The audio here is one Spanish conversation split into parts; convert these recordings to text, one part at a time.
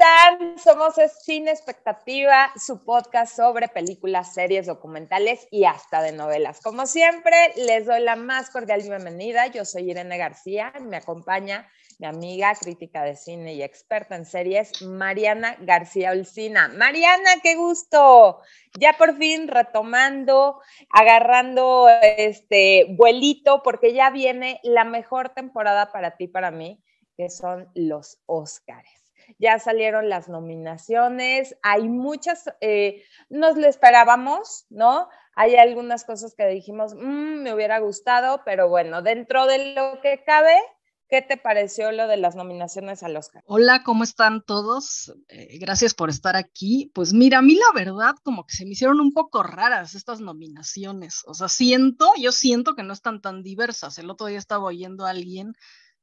están? Somos Sin Expectativa, su podcast sobre películas, series, documentales y hasta de novelas. Como siempre, les doy la más cordial bienvenida. Yo soy Irene García, me acompaña mi amiga, crítica de cine y experta en series, Mariana García Olcina. Mariana, qué gusto. Ya por fin retomando, agarrando este vuelito, porque ya viene la mejor temporada para ti, para mí, que son los Óscares ya salieron las nominaciones, hay muchas, eh, nos lo esperábamos, ¿no? Hay algunas cosas que dijimos, mm, me hubiera gustado, pero bueno, dentro de lo que cabe, ¿Qué te pareció lo de las nominaciones al Oscar? Hola, ¿cómo están todos? Eh, gracias por estar aquí. Pues mira, a mí la verdad como que se me hicieron un poco raras estas nominaciones. O sea, siento, yo siento que no están tan diversas. El otro día estaba oyendo a alguien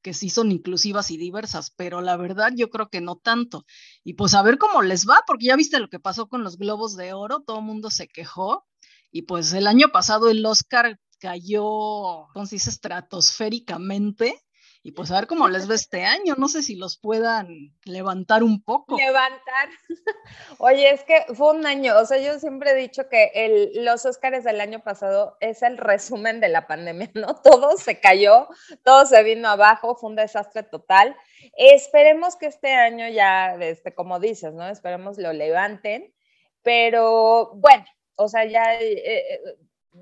que sí son inclusivas y diversas, pero la verdad yo creo que no tanto. Y pues a ver cómo les va, porque ya viste lo que pasó con los globos de oro, todo el mundo se quejó y pues el año pasado el Oscar cayó, ¿cómo se dice?, estratosféricamente y pues a ver cómo les va este año. No sé si los puedan levantar un poco. Levantar. Oye, es que fue un año, o sea, yo siempre he dicho que los Óscares del año pasado es el resumen de la pandemia, ¿no? Todo se cayó, todo se vino abajo, fue un desastre total. Esperemos que este año ya, este, como dices, ¿no? Esperemos lo levanten, pero bueno, o sea, ya eh, eh,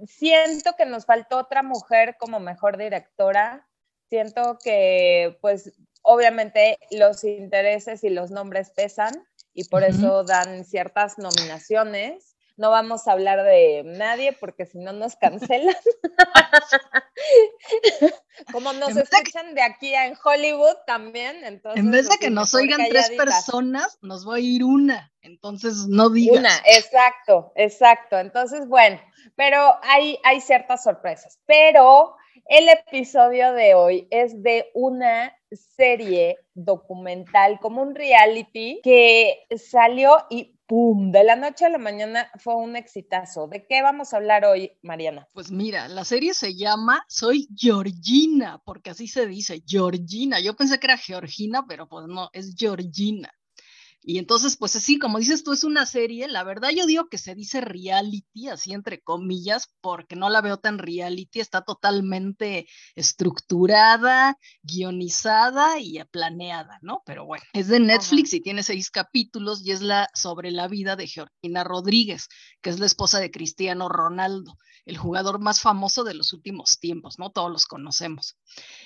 siento que nos faltó otra mujer como mejor directora siento que pues obviamente los intereses y los nombres pesan y por eso dan ciertas nominaciones. No vamos a hablar de nadie porque si no nos cancelan. Como nos escuchan de aquí en Hollywood también, entonces. En vez de que nos oigan tres personas, nos va a ir una. Entonces no digas. Una, exacto, exacto. Entonces, bueno, pero hay, hay ciertas sorpresas. Pero el episodio de hoy es de una serie documental, como un reality, que salió y ¡pum! De la noche a la mañana fue un exitazo. ¿De qué vamos a hablar hoy, Mariana? Pues mira, la serie se llama Soy Georgina, porque así se dice, Georgina. Yo pensé que era Georgina, pero pues no, es Georgina. Y entonces, pues así, como dices tú, es una serie, la verdad yo digo que se dice reality, así entre comillas, porque no la veo tan reality, está totalmente estructurada, guionizada y planeada, ¿no? Pero bueno, es de Netflix y tiene seis capítulos y es la sobre la vida de Georgina Rodríguez, que es la esposa de Cristiano Ronaldo, el jugador más famoso de los últimos tiempos, ¿no? Todos los conocemos.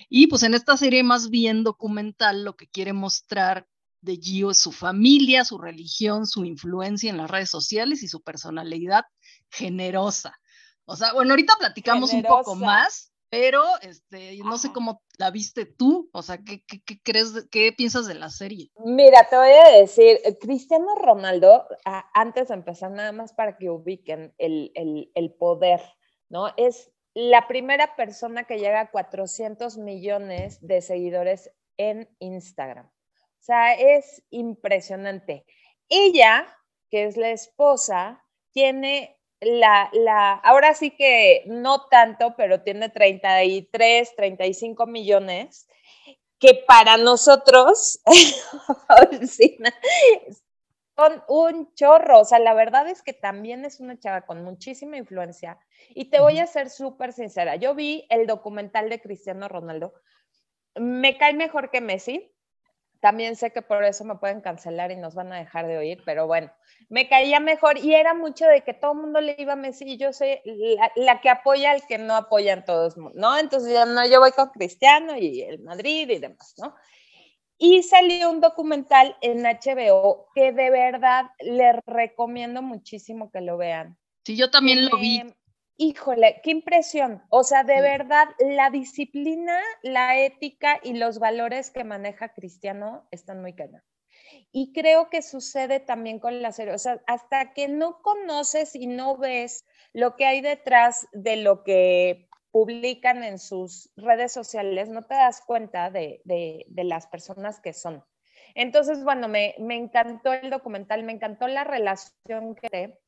Y pues en esta serie más bien documental lo que quiere mostrar de Gio su familia, su religión, su influencia en las redes sociales y su personalidad generosa. O sea, bueno, ahorita platicamos un poco más, pero este, no sé cómo la viste tú, o sea, ¿qué, qué, crees, qué piensas de la serie? Mira, te voy a decir, eh, Cristiano Ronaldo, antes de empezar, nada más para que ubiquen el, el, el poder, ¿no? Es la primera persona que llega a 400 millones de seguidores en Instagram. O sea, es impresionante. Ella, que es la esposa, tiene la, la, ahora sí que no tanto, pero tiene 33, 35 millones, que para nosotros son un chorro. O sea, la verdad es que también es una chava con muchísima influencia. Y te voy a ser súper sincera. Yo vi el documental de Cristiano Ronaldo. Me cae mejor que Messi, también sé que por eso me pueden cancelar y nos van a dejar de oír, pero bueno, me caía mejor y era mucho de que todo el mundo le iba a Messi y yo soy la, que apoya al que no apoya en todos, ¿no? Entonces ya no, yo voy con Cristiano y el Madrid y demás, ¿no? Y salió un documental en HBO que de verdad les recomiendo muchísimo que lo vean. Sí, yo también lo vi híjole, qué impresión. O sea, de verdad, la disciplina, la ética y los valores que maneja Cristiano están muy cañón. Y creo que sucede también con la serie. O sea, hasta que no conoces y no ves lo que hay detrás de lo que publican en sus redes sociales, no te das cuenta de, las personas que son. Entonces, bueno, me, me, encantó el documental, me encantó la relación que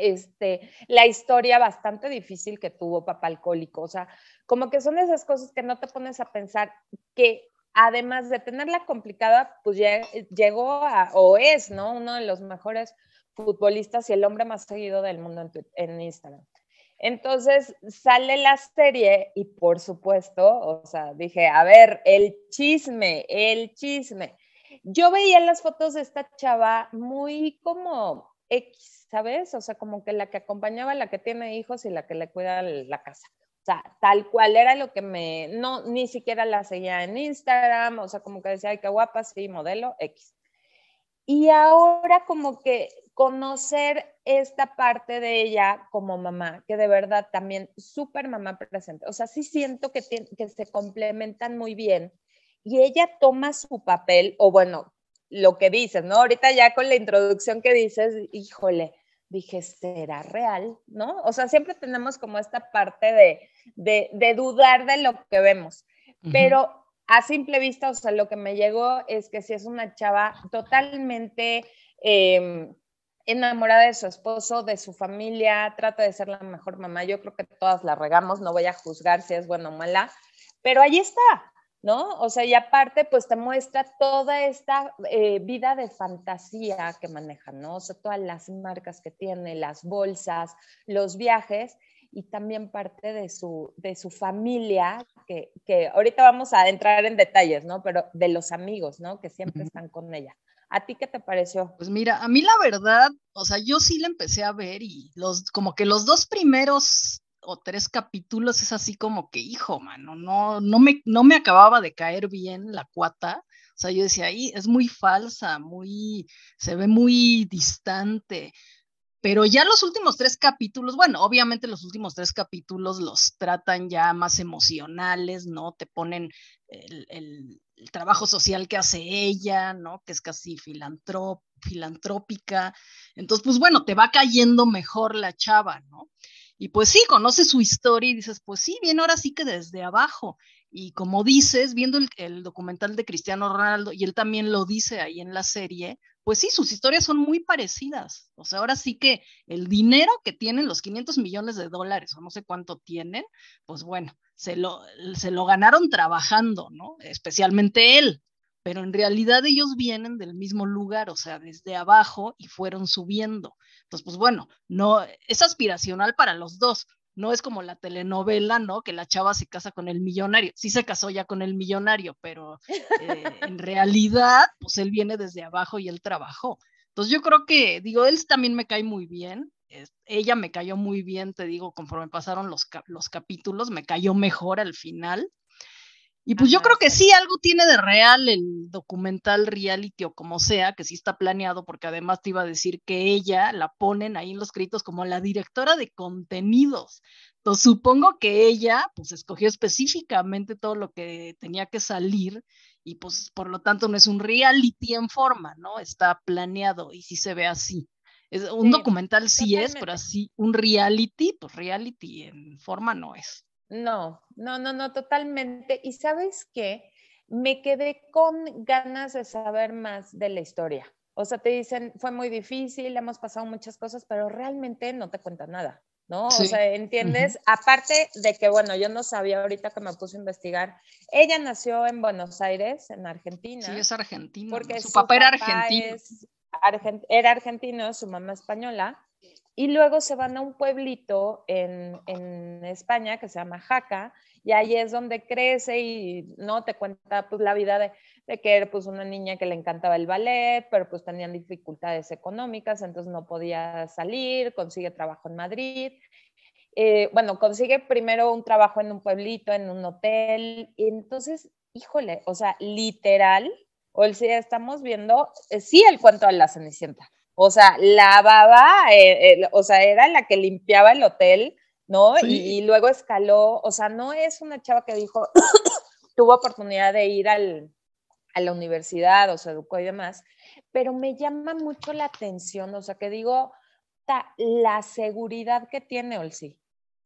este, la historia bastante difícil que tuvo papá alcohólico. O sea, como que son esas cosas que no te pones a pensar que además de tenerla complicada, pues llegó a, o es, ¿no? Uno de los mejores futbolistas y el hombre más seguido del mundo en, Instagram. Entonces sale la serie y por supuesto, o sea, dije, a ver, el chisme, el chisme. Yo veía las fotos de esta chava muy como X, ¿sabes? O sea, como que la que acompañaba, la que tiene hijos y la que le cuida la casa. O sea, tal cual era lo que me, no, ni siquiera la seguía en Instagram, o sea, como que decía, ay, qué guapa, sí, modelo X. Y ahora como que conocer esta parte de ella como mamá, que de verdad también súper mamá presente, o sea, sí siento que, que se complementan muy bien y ella toma su papel, o bueno, lo que dices, ¿no? Ahorita ya con la introducción que dices, híjole, dije, ¿será real? ¿No? O sea, siempre tenemos como esta parte de, de, dudar de lo que vemos, pero a simple vista, o sea, lo que me llegó es que si es una chava totalmente em, enamorada de su esposo, de su familia, trata de ser la mejor mamá. Yo creo que todas la regamos, no voy a juzgar si es buena o mala, pero ahí está, ¿no? O sea, y aparte, pues te muestra toda esta eh, vida de fantasía que maneja, ¿no? O sea, todas las marcas que tiene, las bolsas, los viajes y también parte de su, de su familia, que, que ahorita vamos a entrar en detalles, ¿no? Pero de los amigos, ¿no? Que siempre están con ella. ¿A ti qué te pareció? Pues mira, a mí la verdad, o sea, yo sí la empecé a ver y los, como que los dos primeros o tres capítulos es así como que, hijo, mano, no, no, me, no me acababa de caer bien la cuata. O sea, yo decía, ahí es muy falsa, muy, se ve muy distante. Pero ya los últimos tres capítulos, bueno, obviamente los últimos tres capítulos los tratan ya más emocionales, ¿no? Te ponen el, trabajo social que hace ella, ¿no? Que es casi filantrópica. Entonces, pues bueno, te va cayendo mejor la chava, ¿no? Y pues sí, conoces su historia y dices, pues sí, bien, ahora sí que desde abajo. Y como dices, viendo el, documental de Cristiano Ronaldo, y él también lo dice ahí en la serie, pues sí, sus historias son muy parecidas. O sea, ahora sí que el dinero que tienen, los 500 millones de dólares, o no sé cuánto tienen, pues bueno, se lo, se lo ganaron trabajando, ¿no? Especialmente él, pero en realidad ellos vienen del mismo lugar, o sea, desde abajo y fueron subiendo. Entonces, pues bueno, no es aspiracional para los dos. No es como la telenovela, ¿no? Que la chava se casa con el millonario. Sí se casó ya con el millonario, pero eh, en realidad, pues él viene desde abajo y él trabajó. Entonces yo creo que, digo, él también me cae muy bien. ella me cayó muy bien, te digo, conforme pasaron los, los capítulos, me cayó mejor al final. Y pues yo creo que sí, algo tiene de real el documental reality o como sea, que sí está planeado, porque además te iba a decir que ella la ponen ahí en los créditos como la directora de contenidos. Entonces supongo que ella pues escogió específicamente todo lo que tenía que salir y pues por lo tanto no es un reality en forma, ¿no? Está planeado y sí se ve así. Es, un documental sí es, pero así un reality, pues reality en forma no es. No, no, no, no, totalmente. Y sabes qué, me quedé con ganas de saber más de la historia. O sea, te dicen, fue muy difícil, hemos pasado muchas cosas, pero realmente no te cuentan nada, ¿no? O sea, ¿entiendes? Aparte de que, bueno, yo no sabía ahorita que me puse a investigar, ella nació en Buenos Aires, en Argentina. Sí, es argentina. Porque su, papá era argentino. era argentino, su mamá española. Y luego se van a un pueblito en, en, España que se llama Jaca, y ahí es donde crece y no te cuenta pues la vida de, que era pues una niña que le encantaba el ballet, pero pues tenían dificultades económicas, entonces no podía salir, consigue trabajo en Madrid. Eh, bueno, consigue primero un trabajo en un pueblito, en un hotel, y entonces, híjole, o sea, literal, o el, estamos viendo, eh, sí, el cuento de la Cenicienta. O sea, lavaba, eh, o sea, era la que limpiaba el hotel, ¿no? Y, luego escaló, o sea, no es una chava que dijo, tuvo oportunidad de ir al, a la universidad o se educó y demás, pero me llama mucho la atención, o sea, que digo, la seguridad que tiene Olsi.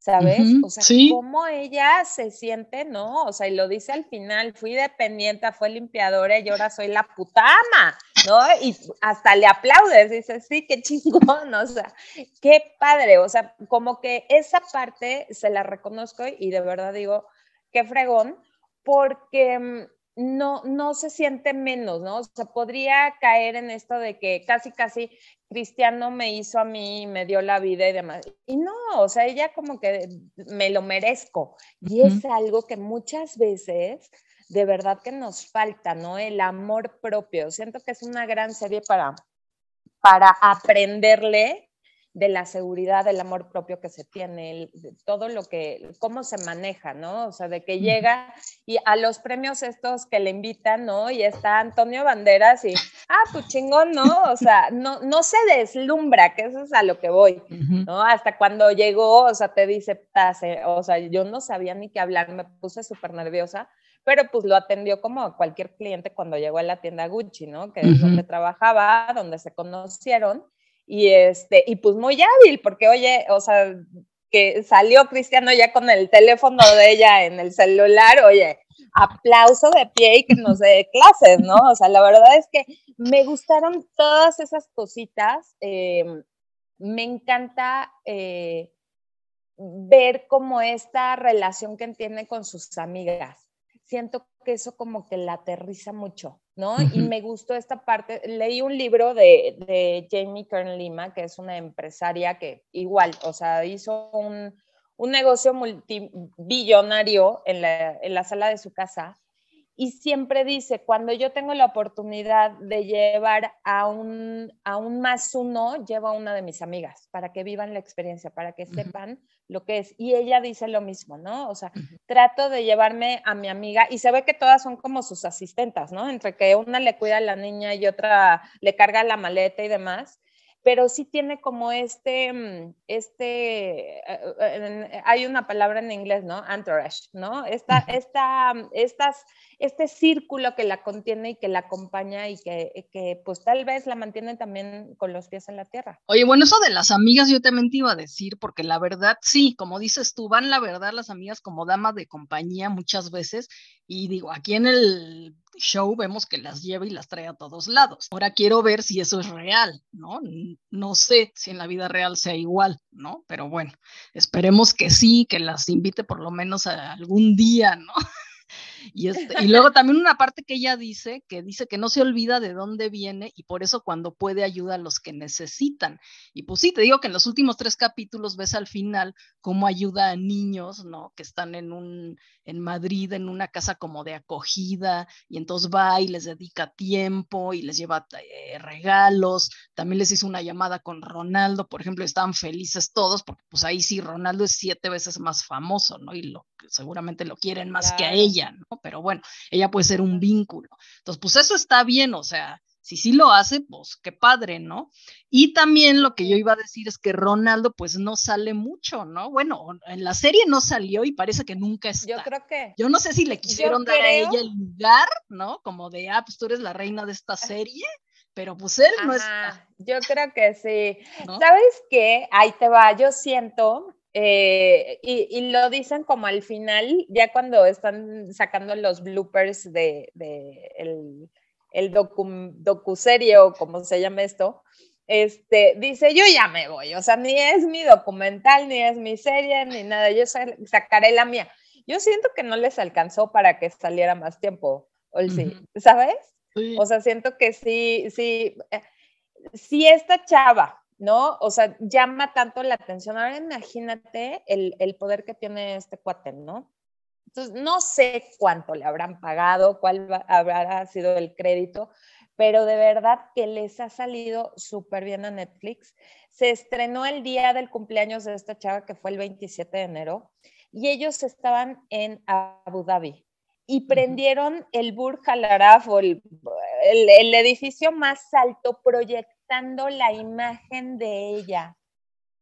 ¿sabes? o sea, cómo ella se siente, ¿no? O sea, y lo dice al final, fui dependiente, fue limpiadora y ahora soy la putama, ¿no? Y hasta le aplaudes, dice, sí, qué chingón, o sea, qué padre, o sea, como que esa parte se la reconozco y de verdad digo, qué fregón, porque mm, no, no se siente menos, ¿no? O sea, podría caer en esto de que casi, casi Cristiano me hizo a mí, me dio la vida y demás. Y no, o sea, ella como que me lo merezco. Y es algo que muchas veces de verdad que nos falta, ¿no? El amor propio. Siento que es una gran serie para, para aprenderle de la seguridad, del amor propio que se tiene, todo lo que, cómo se maneja, ¿no? O sea, de que llega y a los premios estos que le invitan, ¿no? Y está Antonio Banderas y, ah, pues chingón, ¿no? O sea, no, no se deslumbra, que eso es a lo que voy, ¿no? Hasta cuando llegó, o sea, te dice, o sea, yo no sabía ni qué hablar, me puse súper nerviosa, pero pues lo atendió como cualquier cliente cuando llegó a la tienda Gucci, ¿no? Que es donde trabajaba, donde se conocieron y este, y pues muy hábil, porque oye, o sea, que salió Cristiano ya con el teléfono de ella en el celular, oye, aplauso de pie y que nos dé clases, ¿no? O sea, la verdad es que me gustaron todas esas cositas. Em, me encanta eh, ver como esta relación que tiene con sus amigas siento que eso como que la aterriza mucho, ¿no? Y me gustó esta parte. Leí un libro de, de Jamie Kern Lima, que es una empresaria que igual, o sea, hizo un, un negocio multibillonario en la, en la sala de su casa y siempre dice, cuando yo tengo la oportunidad de llevar a un, a un más uno, llevo a una de mis amigas para que vivan la experiencia, para que sepan lo que es. Y ella dice lo mismo, ¿no? O sea, trato de llevarme a mi amiga y se ve que todas son como sus asistentas, ¿no? Entre que una le cuida a la niña y otra le carga la maleta y demás pero sí tiene como este, mm, este, eh, eh, hay una palabra en inglés, ¿no? Entourage, ¿no? Esta, esta, mm, estas, este círculo que la contiene y que la acompaña y que, que, pues tal vez la mantiene también con los pies en la tierra. Oye, bueno, eso de las amigas yo también te iba a decir, porque la verdad, sí, como dices tú, van la verdad las amigas como damas de compañía muchas veces, y digo, aquí en el show vemos que las lleva y las trae a todos lados. Ahora quiero ver si eso es real, ¿no? No sé si en la vida real sea igual, ¿no? Pero bueno, esperemos que sí, que las invite por lo menos a algún día, ¿no? Y, este, y luego también una parte que ella dice, que dice que no se olvida de dónde viene y por eso cuando puede ayuda a los que necesitan. Y pues sí, te digo que en los últimos tres capítulos ves al final cómo ayuda a niños, ¿no? Que están en un, en Madrid, en una casa como de acogida, y entonces va y les dedica tiempo y les lleva eh, regalos. También les hizo una llamada con Ronaldo, por ejemplo, estaban felices todos, porque pues ahí sí Ronaldo es siete veces más famoso, ¿no? Y lo, seguramente lo quieren más que a ella, ¿no? Pero bueno, ella puede ser un vínculo. Entonces, pues eso está bien, o sea, si sí lo hace, pues qué padre, ¿no? Y también lo que yo iba a decir es que Ronaldo pues no sale mucho, ¿no? Bueno, en la serie no salió y parece que nunca está. Yo creo que. Yo no sé si le quisieron dar a ella el lugar, ¿no? Como de, ah, pues tú eres la reina de esta serie, pero pues él no está. Yo creo que sí. ¿Sabes qué? Ahí te va, yo siento eh, y, lo dicen como al final, ya cuando están sacando los bloopers de, el, el docu, serie o como se llama esto, este, dice, yo ya me voy, o sea, ni es mi documental, ni es mi serie, ni nada, yo sacaré la mía. Yo siento que no les alcanzó para que saliera más tiempo, ¿sabes? O sea, siento que sí, sí, eh, si esta chava ¿no? O sea, llama tanto la atención. Ahora imagínate el, poder que tiene este cuate, ¿no? Entonces, no sé cuánto le habrán pagado, cuál habrá sido el crédito, pero de verdad que les ha salido súper bien a Netflix. Se estrenó el día del cumpleaños de esta chava, que fue el 27 de enero, y ellos estaban en Abu Dhabi y prendieron el Burj Al Arab, el, el, edificio más alto, proyecto la imagen de ella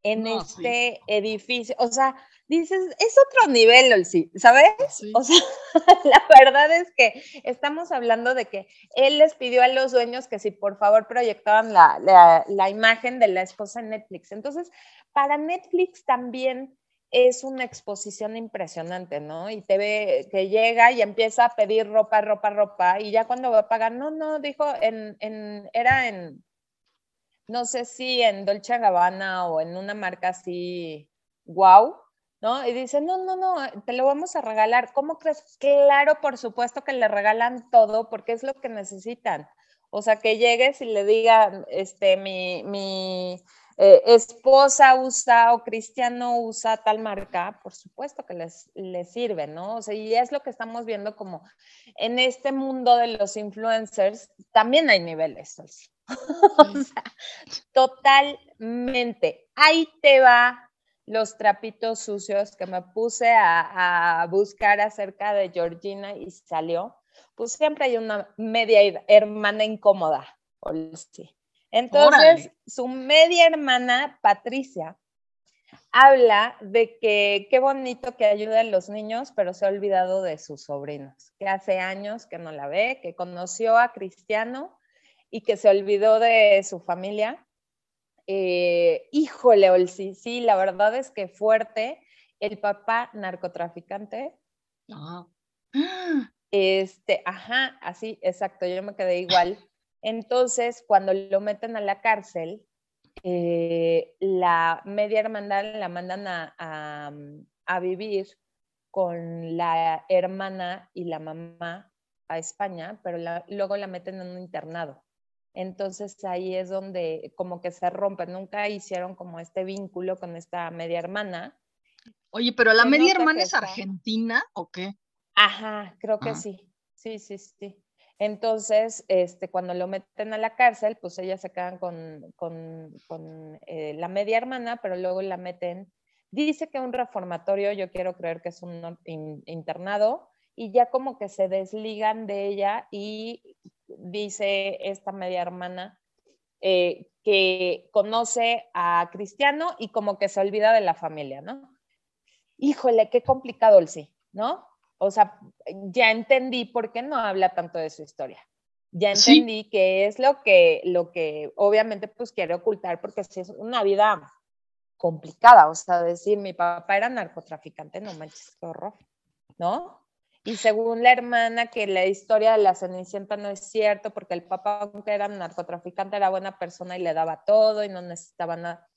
en este edificio. O sea, dices, es otro nivel, sí, ¿sabes? O sea, la verdad es que estamos hablando de que él les pidió a los dueños que si por favor proyectaban la, la imagen de la esposa en Netflix. Entonces, para Netflix también es una exposición impresionante, ¿no? Y te ve que llega y empieza a pedir ropa, ropa, ropa, y ya cuando va a pagar, no, no, dijo, en, en, era en, no sé si en Dolce Gabbana o en una marca así, wow, ¿no? Y dice, no, no, no, te lo vamos a regalar. ¿Cómo crees? Claro, por supuesto que le regalan todo porque es lo que necesitan. O sea, que llegues y le digan, este, mi, mi eh, esposa usa o cristiano usa tal marca, por supuesto que les, les sirve, ¿no? O sea, y es lo que estamos viendo como en este mundo de los influencers, también hay niveles. o sea, totalmente. Ahí te va los trapitos sucios que me puse a, buscar acerca de Georgina y salió, pues siempre hay una media hermana incómoda. Entonces, su media hermana, Patricia, habla de que qué bonito que ayuda a los niños, pero se ha olvidado de sus sobrinos, que hace años que no la ve, que conoció a Cristiano y que se olvidó de su familia eh, híjole, Olsi, sí, la verdad es que fuerte. El papá narcotraficante. Este, ajá, así, exacto, yo me quedé igual. Entonces, cuando lo meten a la cárcel, eh, la media hermandad la mandan a, a, vivir con la hermana y la mamá a España, pero luego la meten en un internado. Entonces ahí es donde como que se rompe, nunca hicieron como este vínculo con esta media hermana. Oye, pero la media hermana es argentina o qué? Ajá, creo que sí. Sí, sí, sí. Entonces, este, cuando lo meten a la cárcel, pues ellas se quedan con, con, con eh, la media hermana, pero luego la meten, dice que un reformatorio, yo quiero creer que es un internado, y ya como que se desligan de ella y dice esta media hermana eh, que conoce a Cristiano y como que se olvida de la familia, ¿no? Híjole, qué complicado el sí, ¿no? O sea, ya entendí por qué no habla tanto de su historia. Ya entendí que es lo que, lo que obviamente pues quiere ocultar porque es una vida complicada, o sea, decir mi papá era narcotraficante, no manches, qué horror, ¿no? Y según la hermana, que la historia de la Cenicienta no es cierto, porque el papá, aunque era narcotraficante, era buena persona y le daba todo y no necesitaba nada.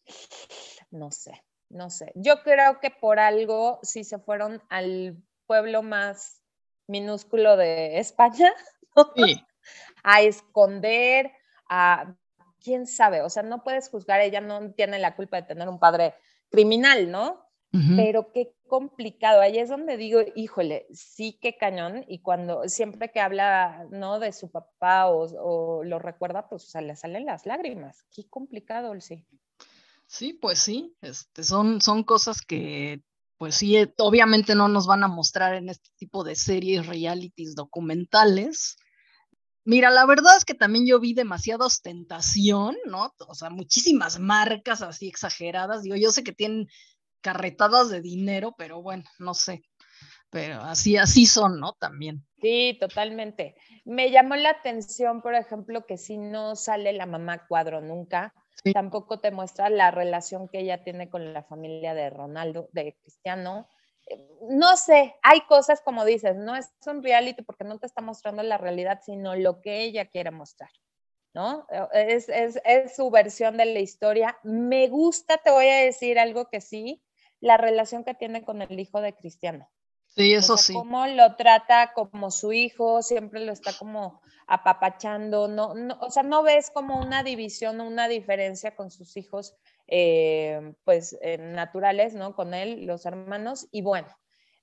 No sé, no sé. Yo creo que por algo sí se fueron al pueblo más minúsculo de España, a esconder, a quién sabe, o sea, no puedes juzgar, ella no tiene la culpa de tener un padre criminal, ¿no? Pero qué complicado. Ahí es donde digo, híjole, sí que cañón. Y cuando siempre que habla, ¿no? De su papá o, lo recuerda, pues o le salen las lágrimas. Qué complicado, sí. Sí, pues sí. Este, son, son cosas que, pues sí, eh, obviamente no nos van a mostrar en este tipo de series, realities, documentales. Mira, la verdad es que también yo vi demasiada ostentación, ¿no? O sea, muchísimas marcas así exageradas. Digo, yo sé que tienen carretadas de dinero, pero bueno, no sé. Pero así, así son, ¿no? También. Sí, totalmente. Me llamó la atención, por ejemplo, que si no sale la mamá cuadro nunca, tampoco te muestra la relación que ella tiene con la familia de Ronaldo, de Cristiano. Eh, no sé, hay cosas como dices, no es un reality porque no te está mostrando la realidad, sino lo que ella quiere mostrar. ¿no? Es, es, es, su versión de la historia. Me gusta, te voy a decir algo que sí, la relación que tiene con el hijo de Cristiano. Sí, eso sí. Cómo lo trata como su hijo, siempre lo está como apapachando, no, o sea, no ves como una división o una diferencia con sus hijos, eh, pues, eh, naturales, ¿no? Con él, los hermanos, y bueno,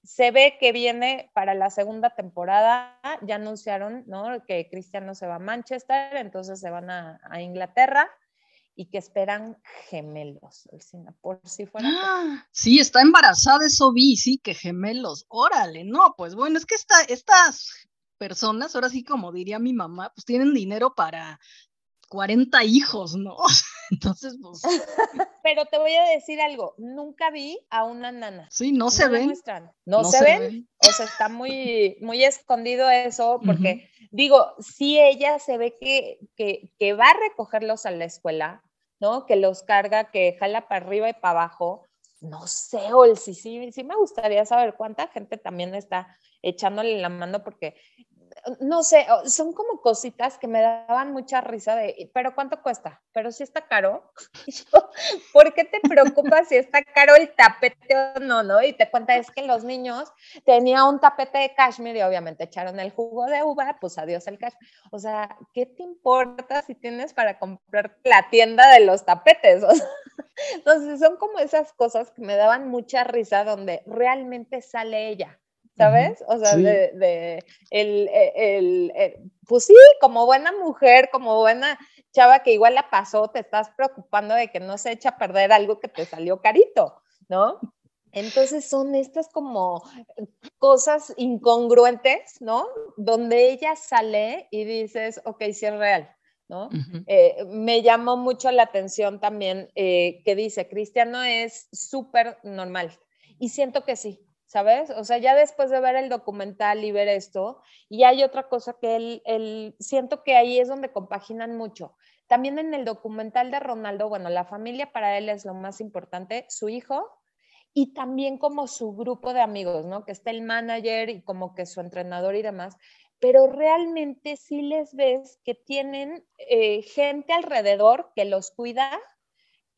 se ve que viene para la segunda temporada, ya anunciaron, ¿no? Que Cristiano se va a Manchester, entonces se van a, a Inglaterra, y que esperan gemelos, por si fuera. ¡Ah! Sí, está embarazada, eso vi, sí, que gemelos. Órale, no, pues bueno, es que esta, estas personas, ahora sí como diría mi mamá, pues tienen dinero para 40 hijos, ¿no? Entonces, pues. Pero te voy a decir algo, nunca vi a una nana. Sí, no, se ven. No, se, ven? O sea, está muy, muy escondido eso, porque digo, si ella se ve que, que, va a recogerlos a la escuela, ¿no? Que los carga, que jala para arriba y para abajo. No sé, Ol, sí, sí, sí me gustaría saber cuánta gente también está echándole la mano, porque no sé, son como cositas que me daban mucha risa de, pero ¿cuánto cuesta? Pero si está caro. ¿Por qué te preocupas si está caro el tapete o no, no? Y te cuenta, es que los niños tenían un tapete de cashmere y obviamente echaron el jugo de uva, pues adiós el cashmere. O sea, ¿qué te importa si tienes para comprar la tienda de los tapetes? entonces son como esas cosas que me daban mucha risa donde realmente sale ella ¿sabes? O sea, de, el, el, pues sí, como buena mujer, como buena chava que igual la pasó, te estás preocupando de que no se echa a perder algo que te salió carito, ¿no? Entonces son estas como cosas incongruentes, ¿no? Donde ella sale y dices, ok, sí es real, ¿no? Eh, me llamó mucho la atención también eh, que dice, Cristiano es súper normal. Y siento que sí, ¿sabes? O sea, ya después de ver el documental y ver esto, y hay otra cosa que él, él, siento que ahí es donde compaginan mucho. También en el documental de Ronaldo, bueno, la familia para él es lo más importante, su hijo y también como su grupo de amigos, ¿no? Que está el manager y como que su entrenador y demás, pero realmente sí les ves que tienen eh, gente alrededor que los cuida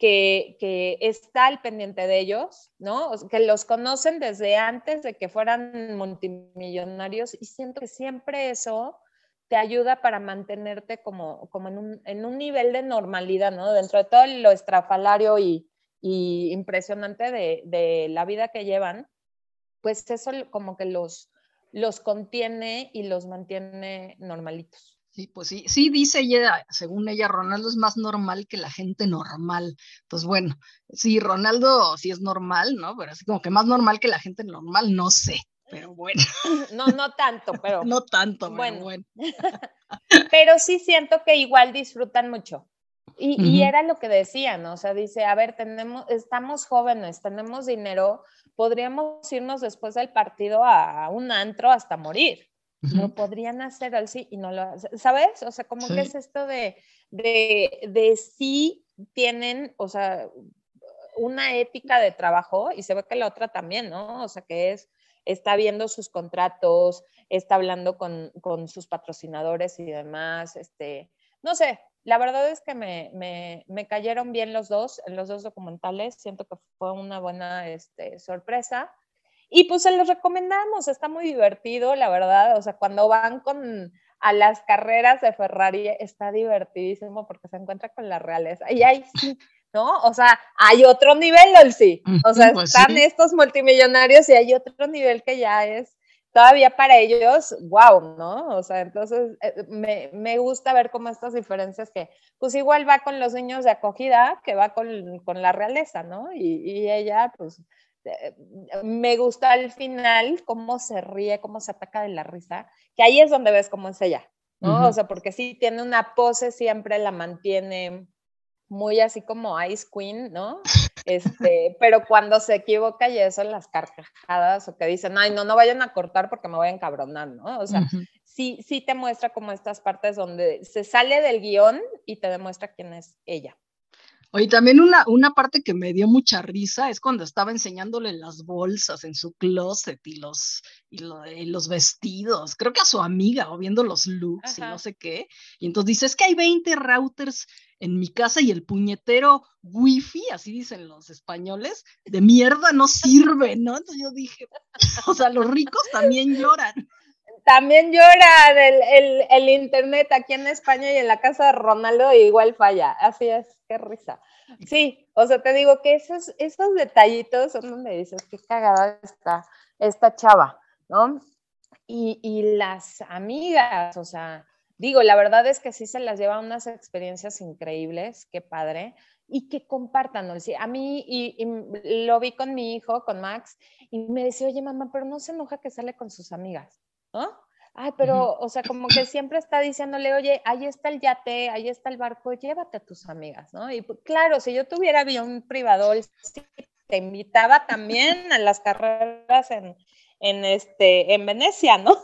que, está al pendiente de ellos, ¿no? Que los conocen desde antes de que fueran multimillonarios y siento que siempre eso te ayuda para mantenerte como, como en, un, en un nivel de normalidad, ¿no? Dentro de todo lo estrafalario y, y impresionante de, de, la vida que llevan, pues eso como que los, los contiene y los mantiene normalitos. Sí, pues sí, sí dice ella, según ella, Ronaldo es más normal que la gente normal. Pues bueno, sí, Ronaldo sí es normal, ¿no? Pero así como que más normal que la gente normal, no sé, pero bueno. No, no tanto, pero. no tanto, pero bueno. bueno. pero sí siento que igual disfrutan mucho. Y, y, era lo que decían, ¿no? O sea, dice, a ver, tenemos, estamos jóvenes, tenemos dinero, podríamos irnos después del partido a un antro hasta morir. Lo podrían hacer así y no lo hacen, ¿sabes? O sea, como que es esto de, de, de sí tienen, o sea, una ética de trabajo y se ve que la otra también, ¿no? O sea, que es, está viendo sus contratos, está hablando con, con sus patrocinadores y demás, este, no sé, la verdad es que me, me, me, cayeron bien los dos, en los dos documentales, siento que fue una buena este, sorpresa. Y pues se los recomendamos, está muy divertido, la verdad. O sea, cuando van con a las carreras de Ferrari está divertidísimo porque se encuentra con la realeza. Y ahí sí, ¿no? O sea, hay otro nivel, sí. O sea, pues están estos multimillonarios y hay otro nivel que ya es todavía para ellos, wow, ¿no? O sea, entonces eh, me, me, gusta ver cómo estas diferencias que, pues igual va con los niños de acogida, que va con, con la realeza, ¿no? Y, y ella, pues me gusta al final cómo se ríe, cómo se ataca de la risa, que ahí es donde ves cómo es ella, ¿no? O sea, porque sí tiene una pose, siempre la mantiene muy así como Ice Queen, ¿no? Este, pero cuando se equivoca y eso, las carcajadas o que dicen, ay, no, no vayan a cortar porque me voy a encabronar, ¿no? O sea, sí, sí te muestra como estas partes donde se sale del guion y te demuestra quién es ella. Oye, también una, una parte que me dio mucha risa es cuando estaba enseñándole las bolsas en su closet y los, y, los vestidos, creo que a su amiga o viendo los looks y no sé qué. Y entonces dice, es que hay 20 routers en mi casa y el puñetero wifi, así dicen los españoles, de mierda no sirve, ¿no? Entonces yo dije, o sea, los ricos también lloran también llora el, el, internet aquí en España y en la casa de Ronaldo igual falla. Así es, qué risa. Sí, o sea, te digo que esos, esos detallitos son donde dices, qué cagada está esta chava, ¿no? Y, y las amigas, o sea, digo, la verdad es que sí se las lleva unas experiencias increíbles, qué padre, y que compartan. A mí, y, y, lo vi con mi hijo, con Max, y me decía, oye, mamá, pero no se enoja que sale con sus amigas. ¿No? Ay, pero, o sea, como que siempre está diciéndole, oye, ahí está el yate, ahí está el barco, llévate a tus amigas, ¿no? Y pues, claro, si yo tuviera avión privado, te invitaba también a las carreras en, en, este, en Venecia, ¿no?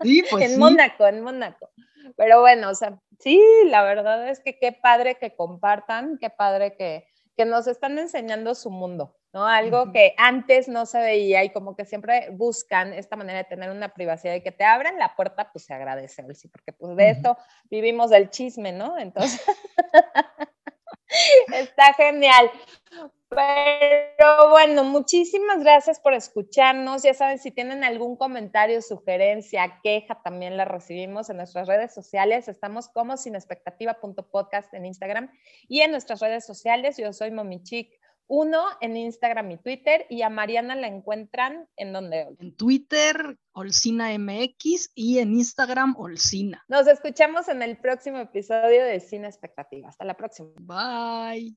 Sí, pues En Mónaco, en Mónaco. Pero bueno, o sea, sí, la verdad es que qué padre que compartan, qué padre que, que nos están enseñando su mundo. ¿No? Algo que antes no se veía y como que siempre buscan esta manera de tener una privacidad y que te abran la puerta, pues se agradece, sí, porque pues de esto vivimos del chisme, ¿no? Entonces, está genial. Pero bueno, muchísimas gracias por escucharnos. Ya saben, si tienen algún comentario, sugerencia, queja, también la recibimos en nuestras redes sociales. Estamos como sinexpectativa.podcast en Instagram y en nuestras redes sociales. Yo soy Momichic uno en Instagram y Twitter y a Mariana la encuentran en donde? En Twitter, Olcina MX y en Instagram, Olcina. Nos escuchamos en el próximo episodio de Cine Expectativa. Hasta la próxima. Bye.